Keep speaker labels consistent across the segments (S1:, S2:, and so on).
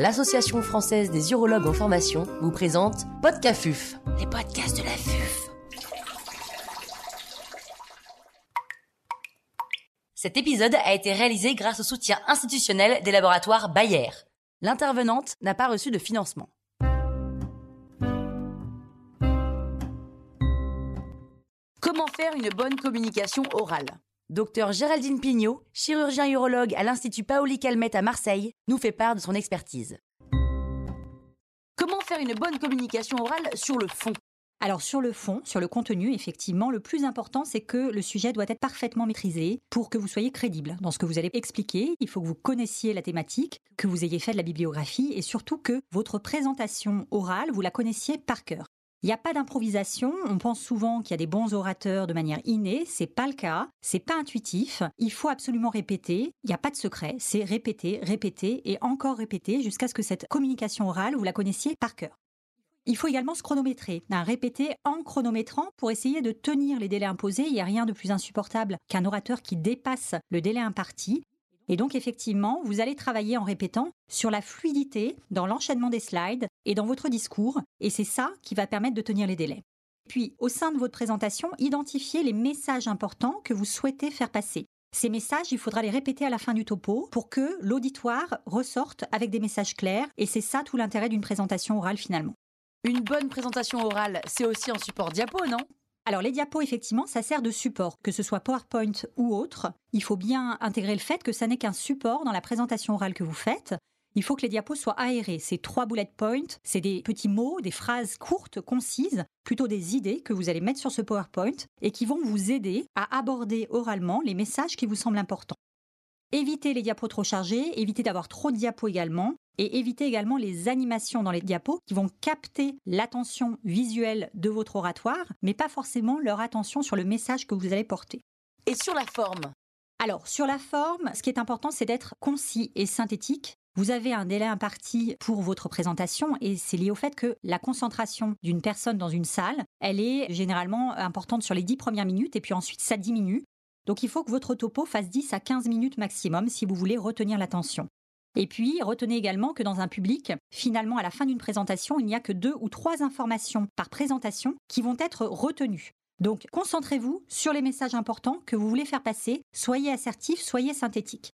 S1: l'Association française des urologues en formation, vous présente Podcafuf, les podcasts de la FUF. Cet épisode a été réalisé grâce au soutien institutionnel des laboratoires Bayer. L'intervenante n'a pas reçu de financement. Comment faire une bonne communication orale? Docteur Géraldine Pignot, chirurgien urologue à l'Institut Paoli Calmette à Marseille, nous fait part de son expertise. Comment faire une bonne communication orale sur le fond?
S2: Alors sur le fond, sur le contenu, effectivement, le plus important, c'est que le sujet doit être parfaitement maîtrisé pour que vous soyez crédible dans ce que vous allez expliquer. Il faut que vous connaissiez la thématique, que vous ayez fait de la bibliographie et surtout que votre présentation orale, vous la connaissiez par cœur. Il n'y a pas d'improvisation. On pense souvent qu'il y a des bons orateurs de manière innée. C'est pas le cas. C'est pas intuitif. Il faut absolument répéter. Il n'y a pas de secret. C'est répéter, répéter et encore répéter jusqu'à ce que cette communication orale, vous la connaissiez par cœur. Il faut également se chronométrer, répéter en chronométrant pour essayer de tenir les délais imposés. Il n'y a rien de plus insupportable qu'un orateur qui dépasse le délai imparti. Et donc effectivement, vous allez travailler en répétant sur la fluidité dans l'enchaînement des slides et dans votre discours, et c'est ça qui va permettre de tenir les délais. Puis, au sein de votre présentation, identifiez les messages importants que vous souhaitez faire passer. Ces messages, il faudra les répéter à la fin du topo pour que l'auditoire ressorte avec des messages clairs, et c'est ça tout l'intérêt d'une présentation orale finalement.
S1: Une bonne présentation orale, c'est aussi en support diapo, non?
S2: Alors les diapos, effectivement, ça sert de support, que ce soit PowerPoint ou autre. Il faut bien intégrer le fait que ça n'est qu'un support dans la présentation orale que vous faites. Il faut que les diapos soient aérés. C'est trois bullet points, c'est des petits mots, des phrases courtes, concises, plutôt des idées que vous allez mettre sur ce PowerPoint et qui vont vous aider à aborder oralement les messages qui vous semblent importants. Évitez les diapos trop chargés, évitez d'avoir trop de diapos également, et évitez également les animations dans les diapos qui vont capter l'attention visuelle de votre oratoire, mais pas forcément leur attention sur le message que vous allez porter.
S1: Et sur la forme?
S2: Alors, sur la forme, ce qui est important, c'est d'être concis et synthétique. Vous avez un délai imparti pour votre présentation et c'est lié au fait que la concentration d'une personne dans une salle, elle est généralement importante sur les 10 premières minutes et puis ensuite ça diminue. Donc il faut que votre topo fasse 10 à 15 minutes maximum si vous voulez retenir l'attention. Et puis, retenez également que dans un public, finalement, à la fin d'une présentation, il n'y a que deux ou trois informations par présentation qui vont être retenues. Donc, concentrez-vous sur les messages importants que vous voulez faire passer, soyez assertif, soyez synthétique.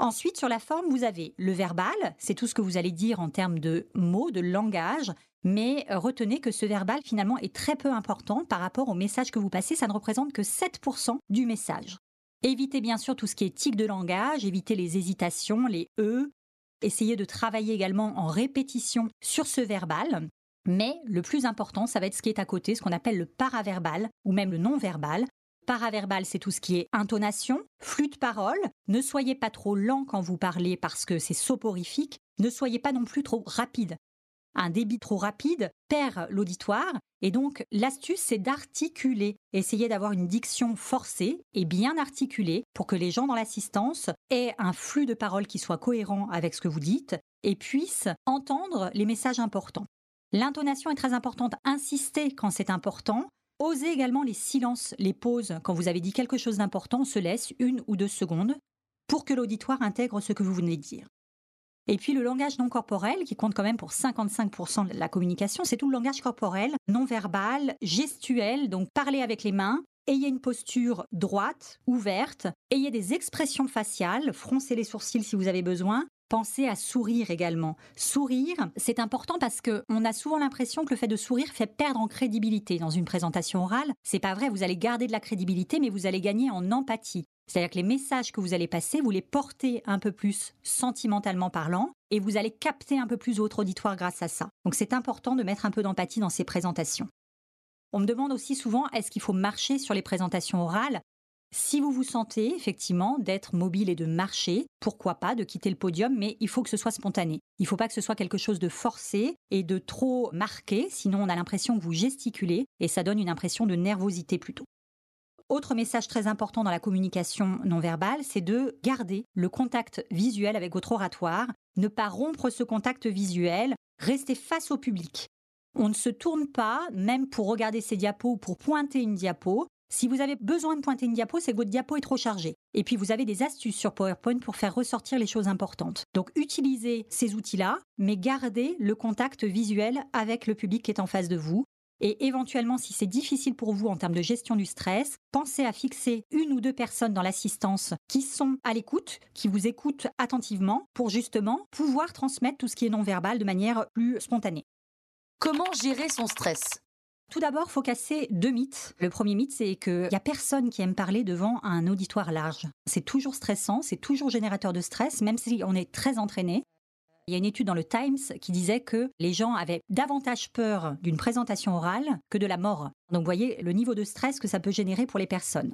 S2: Ensuite, sur la forme, vous avez le verbal, c'est tout ce que vous allez dire en termes de mots, de langage, mais retenez que ce verbal finalement est très peu important par rapport au message que vous passez, ça ne représente que 7% du message. Évitez bien sûr tout ce qui est tic de langage, évitez les hésitations, les e. Essayez de travailler également en répétition sur ce verbal. Mais le plus important, ça va être ce qui est à côté, ce qu'on appelle le paraverbal ou même le non-verbal. Paraverbal, c'est tout ce qui est intonation, flux de parole. Ne soyez pas trop lent quand vous parlez parce que c'est soporifique. Ne soyez pas non plus trop rapide. Un débit trop rapide perd l'auditoire et donc l'astuce c'est d'articuler, essayer d'avoir une diction forcée et bien articulée pour que les gens dans l'assistance aient un flux de paroles qui soit cohérent avec ce que vous dites et puissent entendre les messages importants. L'intonation est très importante, insistez quand c'est important. Osez également les silences, les pauses. Quand vous avez dit quelque chose d'important, on se laisse une ou deux secondes pour que l'auditoire intègre ce que vous venez de dire. Et puis le langage non corporel, qui compte quand même pour 55% de la communication, c'est tout le langage corporel, non verbal, gestuel, donc parler avec les mains, ayez une posture droite, ouverte, ayez des expressions faciales, froncez les sourcils si vous avez besoin, Pensez à sourire également. Sourire, c'est important parce que on a souvent l'impression que le fait de sourire fait perdre en crédibilité dans une présentation orale. C'est pas vrai, vous allez garder de la crédibilité, mais vous allez gagner en empathie. C'est-à-dire que les messages que vous allez passer, vous les portez un peu plus sentimentalement parlant et vous allez capter un peu plus votre auditoire grâce à ça. Donc c'est important de mettre un peu d'empathie dans ces présentations. On me demande aussi souvent est-ce qu'il faut marcher sur les présentations orales? Si vous vous sentez effectivement d'être mobile et de marcher, pourquoi pas de quitter le podium, mais il faut que ce soit spontané. Il ne faut pas que ce soit quelque chose de forcé et de trop marqué, sinon on a l'impression que vous gesticulez et ça donne une impression de nervosité plutôt. Autre message très important dans la communication non verbale, c'est de garder le contact visuel avec votre oratoire, ne pas rompre ce contact visuel, rester face au public. On ne se tourne pas, même pour regarder ses diapos ou pour pointer une diapo. Si vous avez besoin de pointer une diapo, c'est que votre diapo est trop chargée. Et puis vous avez des astuces sur PowerPoint pour faire ressortir les choses importantes. Donc utilisez ces outils-là, mais gardez le contact visuel avec le public qui est en face de vous. Et éventuellement, si c'est difficile pour vous en termes de gestion du stress, pensez à fixer une ou deux personnes dans l'assistance qui sont à l'écoute, qui vous écoutent attentivement pour justement pouvoir transmettre tout ce qui est non-verbal de manière plus spontanée.
S1: Comment gérer son stress?
S2: Tout d'abord, il faut casser deux mythes. Le premier mythe, c'est qu'il n'y a personne qui aime parler devant un auditoire large. C'est toujours stressant, c'est toujours générateur de stress, même si on est très entraîné. Il y a une étude dans le Times qui disait que les gens avaient davantage peur d'une présentation orale que de la mort. Donc, vous voyez le niveau de stress que ça peut générer pour les personnes.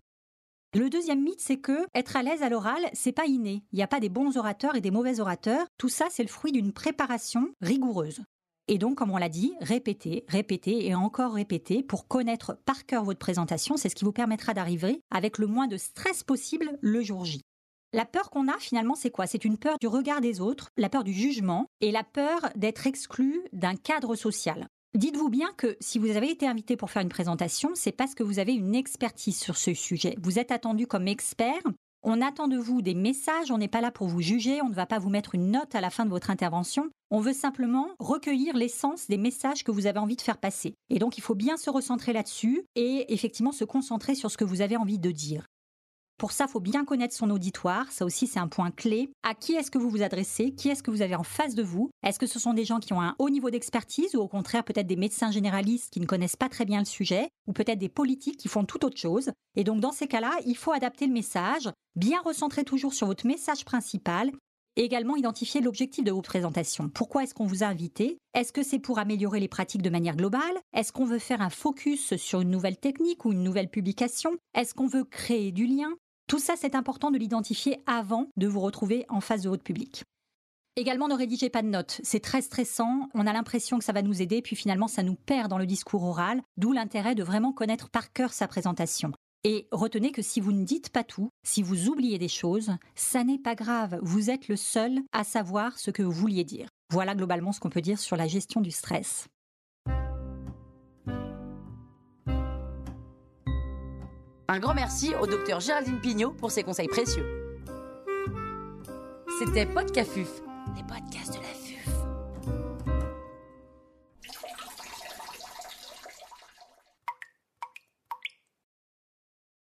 S2: Le deuxième mythe, c'est que être à l'aise à l'oral, c'est pas inné. Il n'y a pas des bons orateurs et des mauvais orateurs. Tout ça, c'est le fruit d'une préparation rigoureuse. Et donc, comme on l'a dit, répétez, répétez et encore répétez pour connaître par cœur votre présentation. C'est ce qui vous permettra d'arriver avec le moins de stress possible le jour J. La peur qu'on a finalement, c'est quoi? C'est une peur du regard des autres, la peur du jugement et la peur d'être exclu d'un cadre social. Dites-vous bien que si vous avez été invité pour faire une présentation, c'est parce que vous avez une expertise sur ce sujet. Vous êtes attendu comme expert on attend de vous des messages, on n'est pas là pour vous juger, on ne va pas vous mettre une note à la fin de votre intervention. On veut simplement recueillir l'essence des messages que vous avez envie de faire passer. Et donc il faut bien se recentrer là-dessus et effectivement se concentrer sur ce que vous avez envie de dire. Pour ça, il faut bien connaître son auditoire. Ça aussi, c'est un point clé. À qui est-ce que vous vous adressez? Qui est-ce que vous avez en face de vous? Est-ce que ce sont des gens qui ont un haut niveau d'expertise ou au contraire peut-être des médecins généralistes qui ne connaissent pas très bien le sujet ou peut-être des politiques qui font tout autre chose? Et donc, dans ces cas-là, il faut adapter le message, bien recentrer toujours sur votre message principal et également identifier l'objectif de vos présentations. Pourquoi est-ce qu'on vous a invité? Est-ce que c'est pour améliorer les pratiques de manière globale? Est-ce qu'on veut faire un focus sur une nouvelle technique ou une nouvelle publication? Est-ce qu'on veut créer du lien? Tout ça, c'est important de l'identifier avant de vous retrouver en face de votre public. Également, ne rédigez pas de notes. C'est très stressant. On a l'impression que ça va nous aider, puis finalement, ça nous perd dans le discours oral, d'où l'intérêt de vraiment connaître par cœur sa présentation. Et retenez que si vous ne dites pas tout, si vous oubliez des choses, ça n'est pas grave. Vous êtes le seul à savoir ce que vous vouliez dire. Voilà globalement ce qu'on peut dire sur la gestion du stress.
S1: Un grand merci au docteur Géraldine Pignot pour ses conseils précieux. C'était Podcafuf, les podcasts de la